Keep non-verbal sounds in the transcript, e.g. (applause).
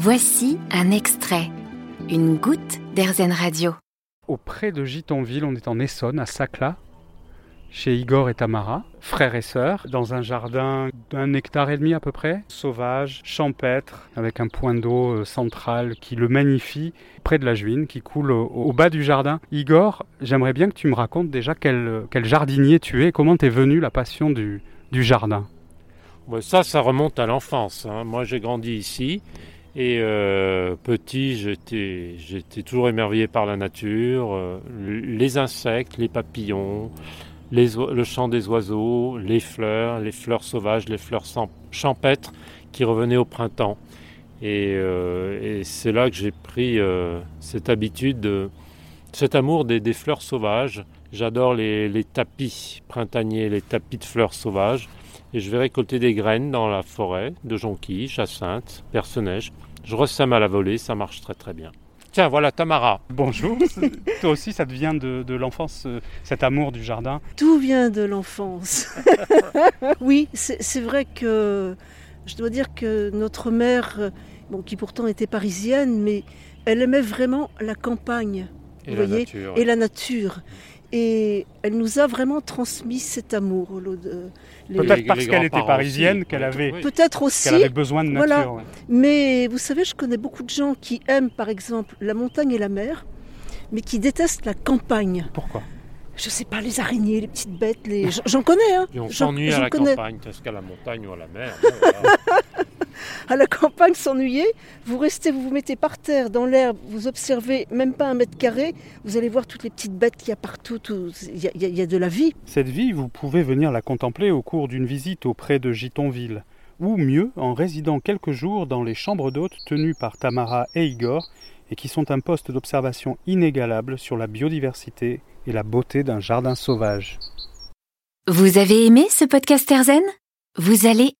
Voici un extrait, une goutte d'Airzen Radio. Auprès de Gitonville, on est en Essonne, à Sacla, chez Igor et Tamara, frères et sœurs, dans un jardin d'un hectare et demi à peu près, sauvage, champêtre, avec un point d'eau euh, central qui le magnifie, près de la Juine, qui coule au, au bas du jardin. Igor, j'aimerais bien que tu me racontes déjà quel, quel jardinier tu es, comment t'es venu la passion du, du jardin. Ça, ça remonte à l'enfance. hein. Moi, j'ai grandi ici. Et euh, petit, j'étais, toujours émerveillé par la nature, euh, les insectes, les papillons, le chant des oiseaux, les fleurs, les fleurs sauvages, les fleurs champêtres qui revenaient au printemps. Et, euh, c'est là que j'ai pris cette habitude, de- cet amour des, fleurs sauvages. J'adore les tapis printaniers, les tapis de fleurs sauvages. Et je vais récolter des graines dans la forêt de jonquilles, jacinthe, perce-neige. Je ressème à la volée, ça marche très très bien. Tiens, voilà Tamara. Bonjour, (laughs) toi aussi ça te vient de, de l'enfance, euh, cet amour du jardin? Tout vient de l'enfance. (laughs) oui, c'est vrai que je dois dire que notre mère, euh, bon, qui pourtant était parisienne, mais elle aimait vraiment la campagne Et Vous la voyez, nature. et la nature. Et elle nous a vraiment transmis cet amour. les- Peut-être les parce qu'elle était parisienne aussi. qu'elle avait, oui. Peut-être aussi, qu'elle avait besoin de nature. Voilà. ouais. mais vous savez, je connais beaucoup de gens qui aiment par exemple la montagne et la mer, mais qui détestent la campagne. Pourquoi? Je sais pas, les araignées, les petites bêtes, les... j'en connais. Hein. Et on J'en- s'ennuie à la connais. campagne, parce qu'à la montagne ou à la mer. (laughs) voilà. À la campagne, s'ennuyer, vous restez, vous vous mettez par terre dans l'herbe, vous observez même pas un mètre carré, vous allez voir toutes les petites bêtes qu'il y a partout, tout- il y, y a- il y a de la vie. Cette vie, vous pouvez venir la contempler au cours d'une visite auprès de Gitonville, ou mieux en résidant quelques jours dans les chambres d'hôtes tenues par Tamara et Igor, et qui sont un poste d'observation inégalable sur la biodiversité et la beauté d'un jardin sauvage. Vous avez aimé ce podcast Airzen? Vous allez